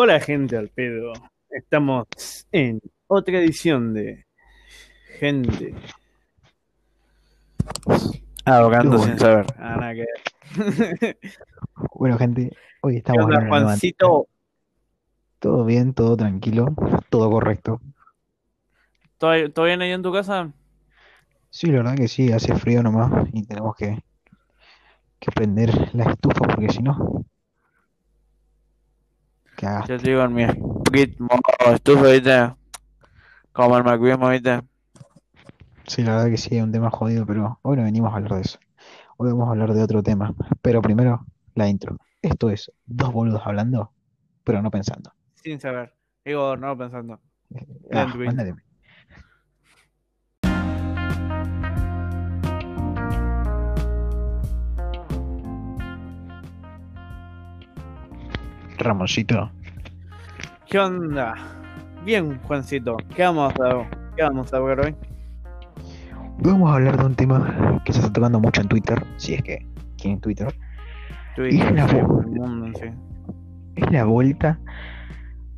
Hola gente al pedo. Estamos en otra edición de Gente. Ahogando Qué bueno. sin saber. Ah, nada que ver. Bueno, gente, hoy ¿Qué estamos onda, hablando de Juancito? Todo bien, todo tranquilo, todo correcto. ¿Todo, todo bien ahí en tu casa? Sí, la verdad que sí, hace frío nomás y tenemos que, que prender la estufa porque si no, cagaste. Yo te digo en mi poquito estufa, ¿viste? Como el McQueen, ¿viste? Sí, la verdad que sí, es un tema jodido, pero hoy no venimos a hablar de eso. Hoy vamos a hablar de otro tema. Pero primero, la intro. Esto es dos boludos hablando, pero no pensando. Sin saber. Digo, no pensando. Ah, mándale. Ramoncito, ¿Qué onda? Bien, Juancito. ¿Qué vamos a, qué vamos a ver hoy? vamos a hablar de un tema que se está tocando mucho en Twitter, si es que tienen Twitter. Twitter, la mundo sí. Es la vuelta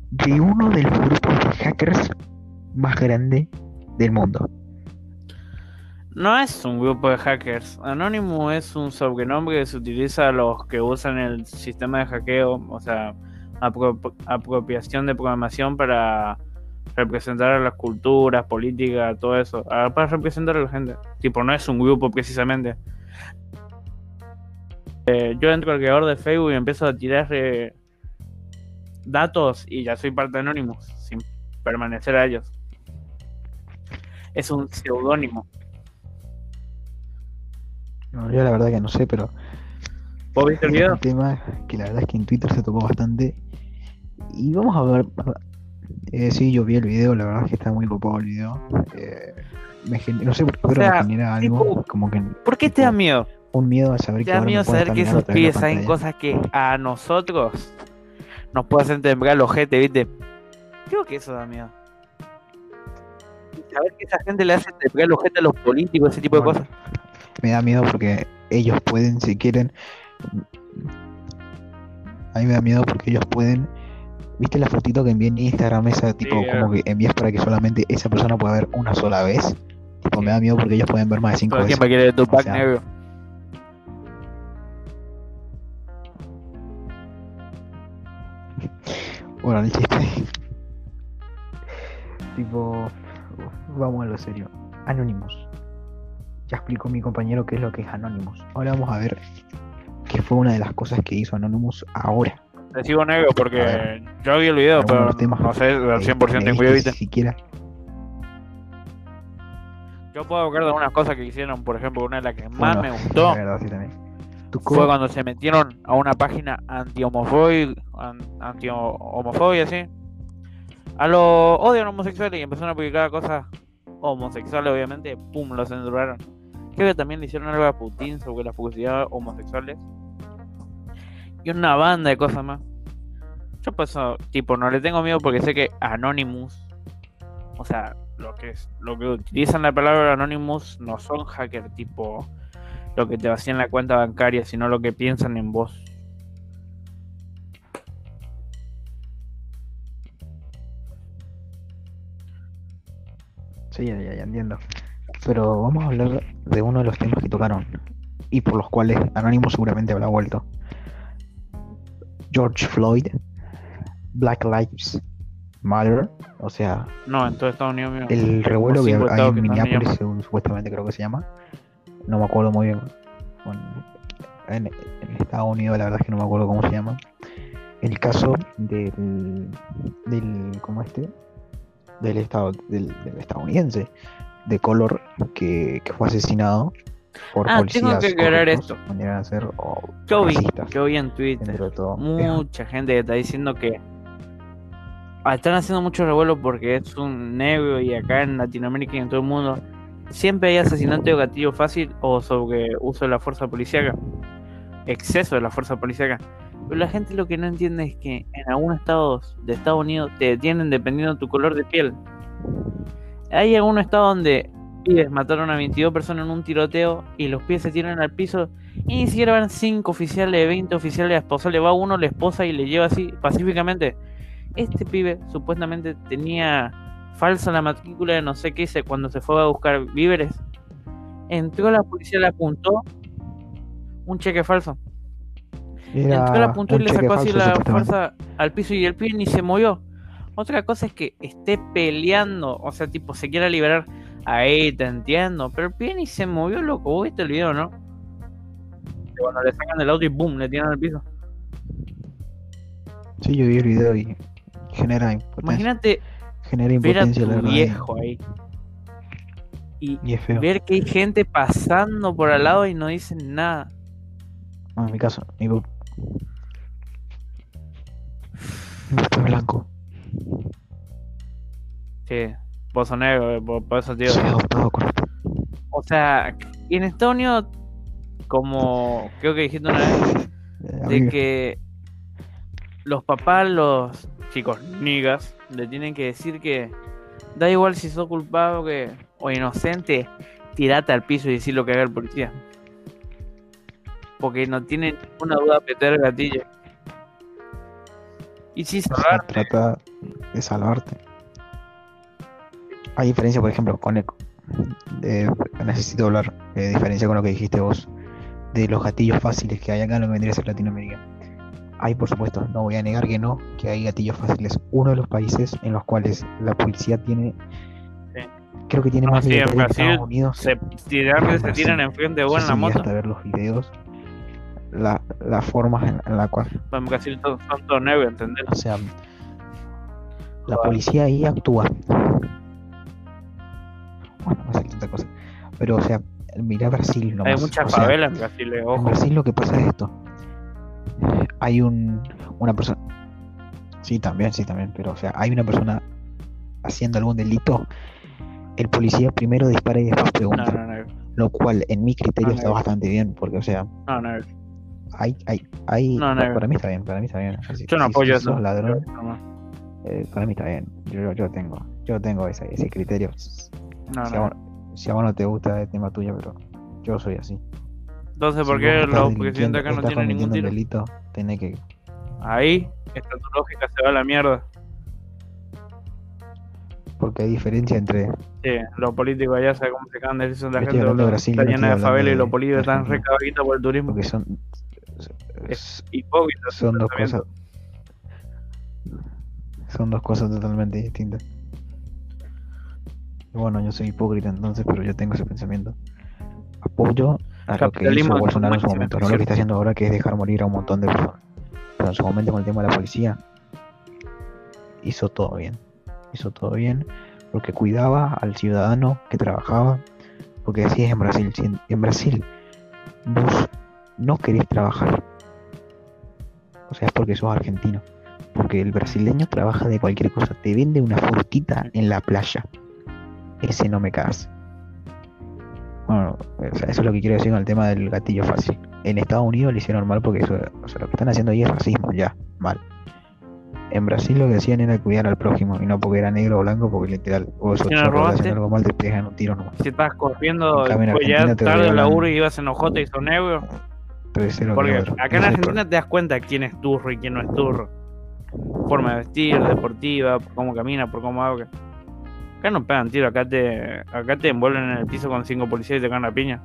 de uno de los grupos de hackers más grande del mundo. No es un grupo de hackers. Anonymous es un sobrenombre que se utiliza a los que usan el sistema de hackeo, o sea, apro- apropiación de programación para representar a las culturas, políticas, todo eso, ah, para representar a la gente. Tipo, no es un grupo precisamente. Eh, yo entro al creador de Facebook y empiezo a tirar eh, datos y ya soy parte de Anonymous, sin permanecer a ellos. Es un seudónimo. No, yo la verdad que no sé, pero ¿Vos viste el video? un tema que la verdad es que en Twitter se tocó bastante. Y vamos a ver. Eh, sí, yo vi el video, la verdad es que está muy copado el video. Eh, me gen- no sé por qué, pero sea, me genera algo tipo, como que ¿Por qué te da miedo? un miedo a saber Te que da ahora me miedo saber que esos pibes saben cosas que a nosotros nos puede hacer temblar los ojete, ¿viste? Creo que eso da miedo. Saber que esa gente le hace temblar los ojete a los políticos, ese tipo de cosas. Me da miedo porque ellos pueden, si quieren. A mí me da miedo porque ellos pueden. ¿Viste la fotito que envié en Instagram? Esa tipo, Sí, como que envías para que solamente esa persona pueda ver una sola vez. Tipo, me da miedo porque ellos pueden ver más de cinco veces. tiempo quiere tu pack sea, negro. Bueno, el chiste. tipo, vamos a lo serio. Anonymous. Ya explicó mi compañero qué es lo que es Anonymous. Ahora vamos a ver qué fue una de las cosas que hizo Anonymous ahora. Te sigo negro porque ver. yo vi el video, pero no sé al Eh, 100% me tengo viste video, ¿viste? siquiera. Yo puedo hablar de algunas cosas que hicieron, por ejemplo, una de las que más Bueno, me gustó. Verdad, sí fue cuando se metieron a una página anti-homofobia, anti-homofobia, sí. A los odian homosexuales y empezaron a publicar cosas homosexuales, obviamente, pum, lo censuraron. Que también le hicieron algo a Putin sobre las publicidades homosexuales. Y una banda de cosas más. Yo eso, tipo, no le tengo miedo porque sé que Anonymous, o sea, lo que es, lo que utilizan la palabra Anonymous no son hackers tipo lo que te vacían la cuenta bancaria, sino lo que piensan en vos. Sí, ya, ya, ya entiendo. Pero vamos a hablar de uno de los temas que tocaron y por los cuales Anonymous seguramente habrá vuelto. George Floyd, Black Lives Matter, o sea, No, en todo Estados Unidos mío. el revuelo que hay en que Minneapolis, según supuestamente creo que se llama. No me acuerdo muy bien. Bueno, en, en Estados Unidos la verdad es que no me acuerdo cómo se llama. El caso del, del ¿cómo este? Del estado, del, del estadounidense de color que, que fue asesinado por Ah, policías tengo que aclarar esto. maneras de ser, o Yo vi, yo vi en Twitter todo. mucha gente que está diciendo que están haciendo mucho revuelo porque es un negro y acá en Latinoamérica y en todo el mundo siempre hay asesinato de gatillo fácil o sobre uso de la fuerza policíaca, exceso de la fuerza policíaca. Pero la gente lo que no entiende es que en algunos estados de Estados Unidos te detienen dependiendo de tu color de piel. Hay algunos estados donde pibes mataron a 22 personas en un tiroteo y los pies se tiran al piso y ni siquiera van 5 oficiales, 20 oficiales a esposarle, va uno, la esposa y le lleva así pacíficamente. Este pibe supuestamente tenía falsa la matrícula de no sé qué hice cuando se fue a buscar víveres. Entró la policía, le apuntó un cheque falso. Entró, le apuntó y le sacó así la fuerza al piso y el pibe ni se movió. Otra cosa es que esté peleando, o sea, tipo, se quiera liberar. Ahí te entiendo, pero el pibe ni se movió, loco. ¿Vos viste el video, no? Cuando le sacan del auto y boom, le tiran al piso. Sí, yo vi el video y genera impotencia. Imagínate genera impotencia ver a tu viejo ahí. Y, ver que hay gente pasando por al lado y no dicen nada. No, en mi caso, mi está blanco. Sí, pozo negro, eh, por, eso tío. O sea, en Estados Unidos, como creo que dijiste una vez, de que los papás, los chicos niggas, le tienen que decir que da igual si sos culpado que, o inocente, tirate al piso y decir lo que haga el policía. Porque no tienen ninguna duda de meter el gatillo. Y salvarte. trata de salvarte. Hay diferencia, por ejemplo, con el, necesito hablar de diferencia con lo que dijiste vos de los gatillos fáciles que hay acá en lo que vendría a ser Latinoamérica hay, por supuesto, no voy a negar que no, que hay gatillos fáciles. Uno de los países en los cuales la policía tiene, creo que tiene más sí, en Estados Unidos. Se, tiran, se tiran enfrente de vos en la moto. Hasta ver los videos, la, la forma en, la cual. Bueno, casi son todos nuevos, ¿entendés? O sea, la policía ahí actúa. Bueno, no sé tanta cosa. Pero, o sea, mira Brasil Hay muchas favelas en Brasil, ojo. En Brasil lo que pasa es esto hay un, una persona. Sí, también, sí, también. Pero, o sea, hay una persona haciendo algún delito. El policía primero dispara y después pregunta. Lo cual, en mi criterio, está bastante bien. Porque, o sea. Hay, hay, hay. para mí está bien, para mí está bien. yo no apoyo eso. Ladrón, eh, para mí está bien. Yo, yo tengo, yo tengo ese, ese criterio. si, a si a vos no te gusta el tema tuyo, pero yo soy así. Entonces, ¿por qué los presidentes acá no tienen ningún tiro? delito, tiene que... Ahí, esta tu lógica se va a la mierda. Porque hay diferencia entre... Sí, los políticos allá saben cómo se cagan de la gente está llena de favela y los políticos están recabaditos por el turismo. Porque son... Es hipócrita. Son dos cosas... Son dos cosas totalmente distintas. Bueno, yo soy hipócrita entonces, pero yo tengo ese pensamiento. Apoyo a lo que hizo Bolsonaro en su momento, no lo que está haciendo ahora que es dejar morir a un montón de personas. Pero en su momento con el tema de la policía, hizo todo bien. Hizo todo bien porque cuidaba al ciudadano que trabajaba. Porque así es en Brasil. en Brasil vos no querés trabajar, o sea, es porque sos argentino. Porque el brasileño trabaja de cualquier cosa. Te vende una frutita en la playa. Ese no me cagas. Bueno, eso es lo que quiero decir con el tema del gatillo fácil. En Estados Unidos lo hicieron mal porque eso, o sea, lo que están haciendo ahí es racismo, ya, mal. En Brasil lo que decían era cuidar al prójimo y no porque era negro o blanco, porque literal, o eso si algo mal te pegan un tiro nomás. Si estás corriendo pues ya tarde el laburo y ibas en ojote y son negro. Porque acá en Argentina te das cuenta quién es turro y quién no es turro. Forma de vestir, deportiva, por cómo camina, por cómo habla. Acá no pegan tiro, acá te, acá te envuelven en el piso con cinco policías y te caen la piña.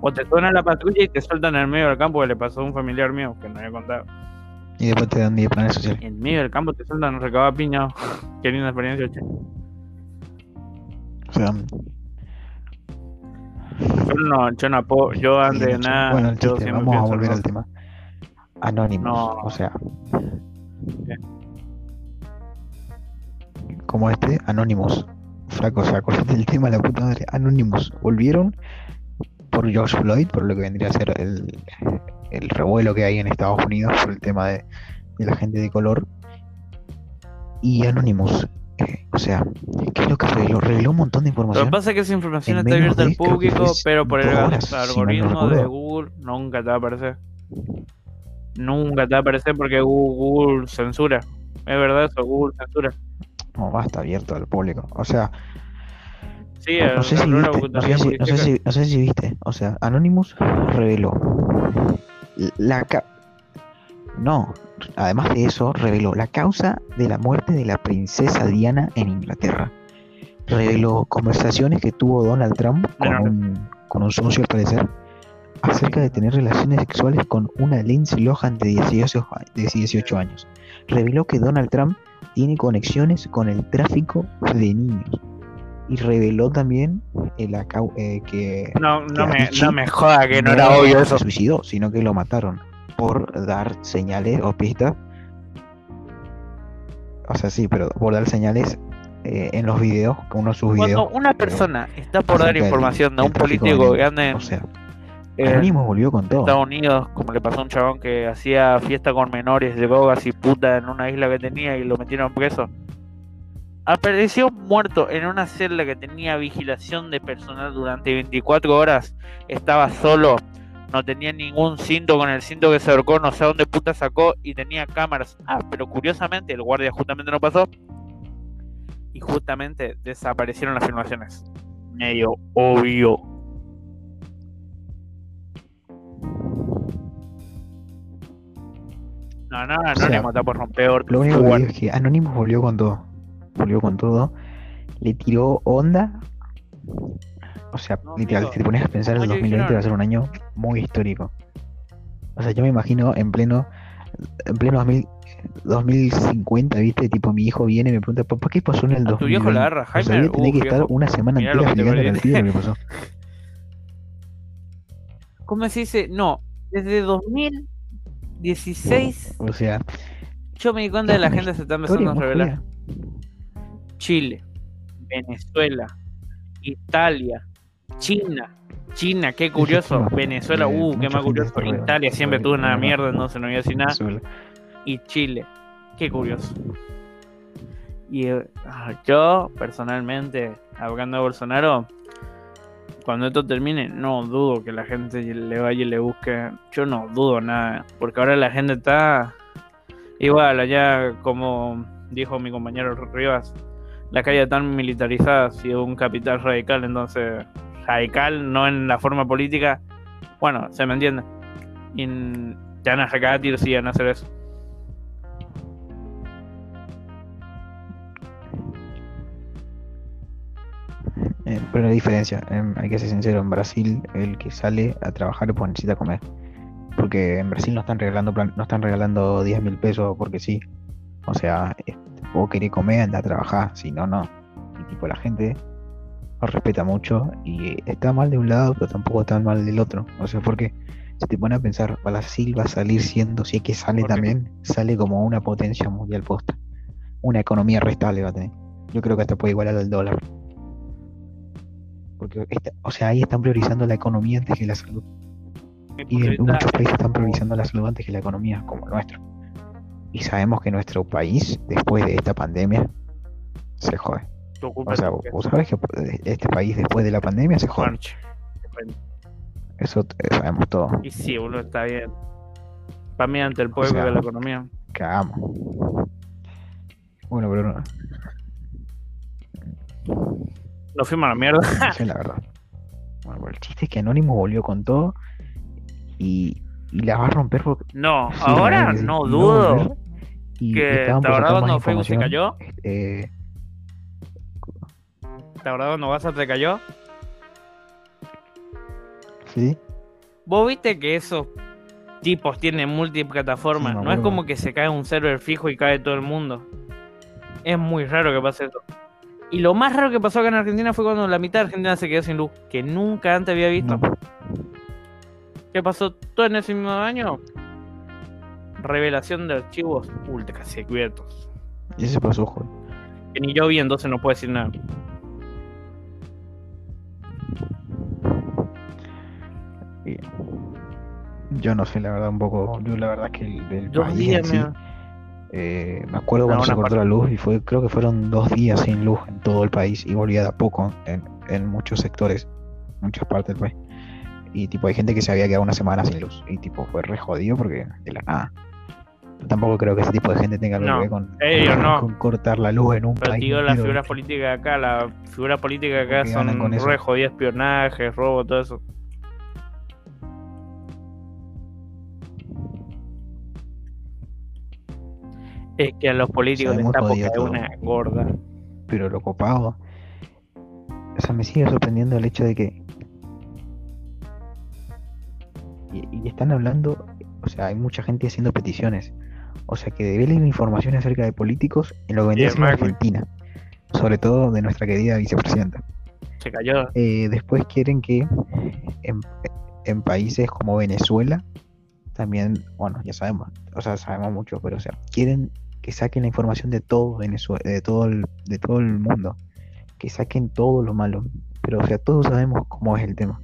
O te suena la patrulla y te sueltan en el medio del campo que le pasó a un familiar mío que no había contado. Y después te dan 10 planes sociales. En medio del campo te sueltan recaba piña. Qué linda experiencia, che. O sea. Yo no, yo no puedo, yo antes de nada. Bueno, el chiste, vamos a volver al tema. Anónimos. O sea. como este, Anónimos. Flaco, o sea, el tema, la puta madre. Anónimos volvieron por George Floyd, por lo que vendría a ser el, el revuelo que hay en Estados Unidos por el tema de, la gente de color. Y Anónimos, eh, o sea, ¿qué es lo que reveló? Reveló un montón de información. Lo que pasa es que esa información está abierta al público, pero por el algoritmo de Google nunca te va a aparecer. Nunca te va a aparecer porque Google censura. Es verdad eso, Google censura no va a estar abierto al público. O sea, sí, no, sé si viste, no, sé si, viste, o sea, Anonymous reveló la No, además de eso, reveló la causa de la muerte de la princesa Diana en Inglaterra. Reveló conversaciones que tuvo Donald Trump con, un, con un socio, al parecer, acerca de tener relaciones sexuales con una Lindsay Lohan de 18, a- de 18 años. Reveló que Donald Trump tiene conexiones con el tráfico de niños. Y reveló también el acau- eh, que No, no, que me, Avicii no me joda que no, era obvio eso. se suicidó, sino que lo mataron por dar señales o pistas. O sea, sí, pero por dar señales eh, en los videos, uno de sus Cuando videos. una persona está por dar información de un político que anda en, O sea, en Anonymous volvió con todo. Estados Unidos, como le pasó a un chabón que hacía fiesta con menores de drogas y puta en una isla que tenía y lo metieron preso. Apareció muerto en una celda que tenía vigilación de personal durante 24 horas. Estaba solo, no tenía ningún cinto con el cinto que se ahorcó, no sé dónde puta sacó y tenía cámaras. Ah, pero curiosamente el guardia justamente no pasó. Y justamente desaparecieron las filmaciones. Medio obvio. No, no, no sea, le mata por romper Lo único que digo es que Anonymous volvió con todo. Volvió con todo. Le tiró onda. O sea, No, literal, amigo, si te pones a pensar, el ¿cómo 2020 dijeron? va a ser un año muy histórico. O sea, yo me imagino en pleno, en pleno 2000 2050, ¿viste? Tipo, mi hijo viene y me pregunta, papá, ¿qué pasó en el A tu 2020? viejo le agarra O sea, Jaime. voy a tener Uh, que estar viejo. una semana mirá entera explicándole al pibe lo que pasó. ¿Cómo se dice? No, desde 2016 O sea, yo me di cuenta de la gente se está empezando a revelar. Chile, Venezuela, Italia, China. China, qué curioso. Venezuela, eh, uh, qué más curioso. Italia siempre re- tuvo una mierda, entonces no voy a decir nada. Y Chile, qué curioso. Y eh, ah, yo, personalmente, hablando de Bolsonaro, cuando esto termine, no dudo que la gente le vaya y le busque. Yo no dudo nada, porque ahora la gente está igual, allá como dijo mi compañero Rivas, la calle tan militarizada ha sido un capital radical, entonces radical no en la forma política, bueno, se me entiende. Y te van a tiros y van a hacer eso. Eh, pero hay diferencia, em, hay que ser sincero, en Brasil el que sale a trabajar pues necesita comer. Porque en Brasil no están regalando plan- no están regalando 10 mil pesos porque sí. O sea, vos querés comer, anda a trabajar, si no, no. Y tipo la gente lo respeta mucho y está mal de un lado, pero tampoco está mal del otro. O sea, porque si te pones a pensar, Brasil va a salir siendo, si es que sale también, sale como una potencia mundial posta. Una economía restable va a tener. Yo creo que hasta puede igualar al dólar. Porque, esta- o sea, ahí están priorizando la economía antes que la salud. Y en muchos países están priorizando la salud antes que la economía, como el nuestro. Y sabemos que nuestro país, después de esta pandemia, se jode. O sea, es vos sabés que este país después de la pandemia se jode. Juanche. Eso eh, sabemos todo. Y sí, uno está bien. Para mí, ante el pueblo sea, y la economía. Cagamos. Bueno, pero no, Nos fuimos a la mierda. no sé la verdad. Bueno, pero el chiste es que Anónimo volvió con todo y, y la va a romper porque No, Sí, la ahora verdad no dudo. y Que, ¿Te estaban por acordás sacar más cuando Facebook se cayó? Eh, ¿Te acordás cuando WhatsApp se cayó? sí, Vos viste que esos tipos tienen multiplataformas. Sí, no es como que se cae un server fijo y cae todo el mundo. Es muy raro que pase eso. Y lo más raro que pasó acá en Argentina fue cuando la mitad de Argentina se quedó sin luz, que nunca antes había visto. no. ¿Qué pasó todo en ese mismo año? Revelación de archivos ultra secretos. Y ese pasó, joder. Que ni yo vi, entonces no puedo decir nada. Yo no sé, la verdad, un poco. Yo, la verdad, que el del Dos país días, en sí, eh, me acuerdo cuando se cortó la luz y fue, creo que fueron dos días sin luz en todo el país y volvía de a poco en, en muchos sectores, muchas partes del país. Y tipo, hay gente que se había quedado una semana sin luz y tipo, fue re jodido porque de la nada. Yo tampoco creo que ese tipo de gente tenga algo No, que ver con, ellos no. con cortar la luz en un Pero país. digo, figuras ¿viste? políticas de acá, las figuras políticas de acá son con re jodidas, espionaje, robo, todo eso. Es que a los políticos está jodido porque todo. una gorda. pero lo copado. O sea, me sigue sorprendiendo el hecho de que. Y, y están hablando, o sea, hay mucha gente haciendo peticiones. O sea, que develen información acerca de políticos en lo que vendría es Macri. Argentina. Sobre todo de nuestra querida vicepresidenta. Se cayó. Eh, después quieren que en, en países como Venezuela, también, bueno, ya sabemos, o sea, sabemos mucho, pero o sea, quieren que saquen la información de todo de todo el, de todo el mundo, que saquen todo lo malo. Pero o sea, todos sabemos cómo es el tema.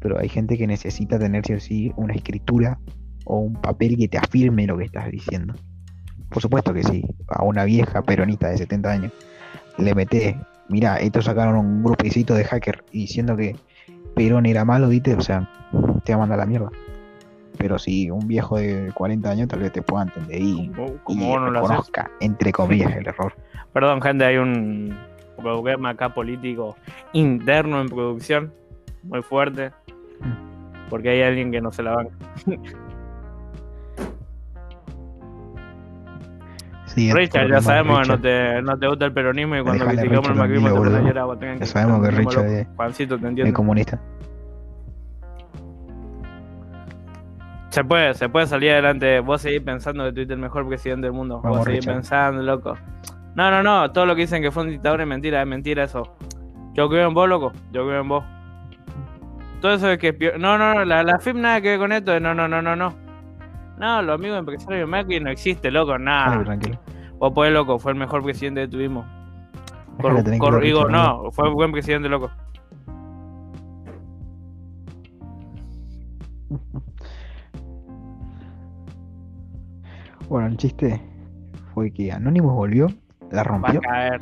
Pero hay gente que necesita tener sí o sí una escritura o un papel que te afirme lo que estás diciendo. Por supuesto que sí, a una vieja peronista de 70 años le meté, mira, estos sacaron un grupecito de hacker diciendo que Perón era malo, ¿viste? O sea, te va a mandar la mierda. Pero si un viejo de 40 años tal vez te pueda entender y, Como, no reconozca, entre comillas, el error. Perdón, gente, hay un problema acá político interno en producción muy fuerte. Porque hay alguien que no se la banca. Sí, Richard, ya sabemos que no te, no te gusta el peronismo y cuando criticamos el macrismo te pones a llorar. Ya sabemos que Richard es- Juancito, te comunista. Se puede, se puede salir adelante. Vos seguís pensando que tuviste el mejor presidente del mundo. Vamos, Vos seguís Richard. pensando, loco. No, no, no. Todo lo que dicen que fue un dictador es mentira, es mentira eso. Yo creo en vos, loco. Yo creo en vos. Todo eso de que. No, no, no. La, la FIP nada que ver con esto. No, no, no, no, no. No, los amigos empresarios Macri no existe, loco. Nada. tranquilo. Vos podés, loco. Fue el mejor presidente que tuvimos. Cor- cor- digo, no. Fue un buen presidente, loco. Bueno, el chiste fue que Anonymous volvió, la Va a rompió caer.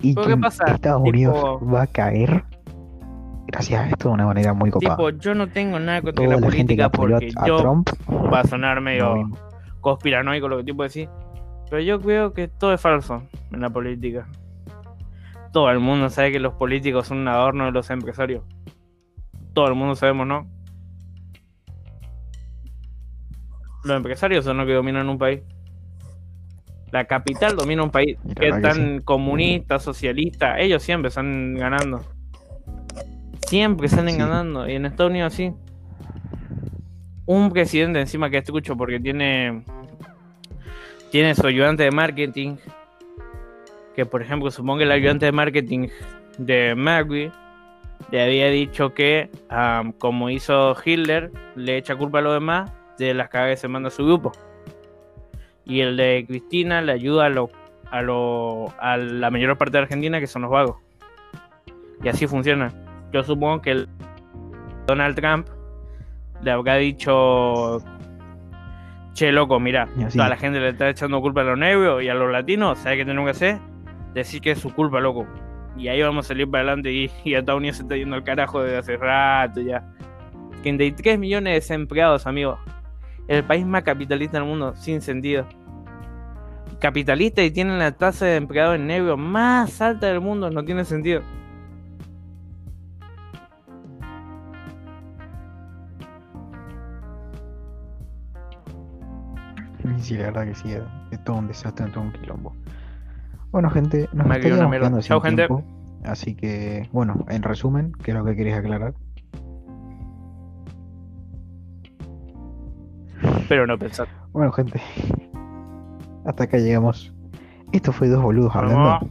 y ¿Pero que qué pasa? Estados Tipo- Unidos va a caer gracias a esto de una manera muy copada. Tipo, yo no tengo nada contra Toda la política porque a, yo Trump va a sonar medio mismo. conspiranoico lo que tipo decir. Pero yo creo que todo es falso en la política. Todo el mundo sabe que los políticos son un adorno de los empresarios. Todo el mundo sabemos, ¿no? Los empresarios son los que dominan un país. La capital domina un país. Que tan comunista, socialista, ellos siempre están ganando. Siempre salen Sí. ganando. Y en Estados Unidos sí. Un presidente encima que escucho porque tiene tiene su ayudante de marketing. Que por ejemplo, supongo que el ayudante de marketing de Macri le había dicho que, am, como hizo Hitler, le echa culpa a los demás de las cagadas que se manda a su grupo. Y el de Cristina le ayuda a, lo, a, lo, a la mayor parte de Argentina, que son los vagos. Y así funciona. Yo supongo que el Donald Trump le habrá dicho che loco, mira, toda la gente le está echando culpa a los negros y a los latinos, ¿sabes qué tenemos que hacer? Decir que es su culpa, loco. Y ahí vamos a salir para adelante y, y Estados Unidos se está yendo al carajo desde hace rato ya. 33 millones de desempleados, amigos. El país más capitalista del mundo, sin sentido. Capitalista y tienen la tasa de empleados en negro más alta del mundo, no tiene sentido. Y sí, la verdad que sí, es todo un desastre, todo un quilombo. Bueno, gente, nos quedó una sin gente. tiempo. Así que, bueno, en resumen, ¿qué es lo que queréis aclarar? Pero no pensar. Bueno, gente, hasta acá llegamos. Esto fue dos boludos hablando.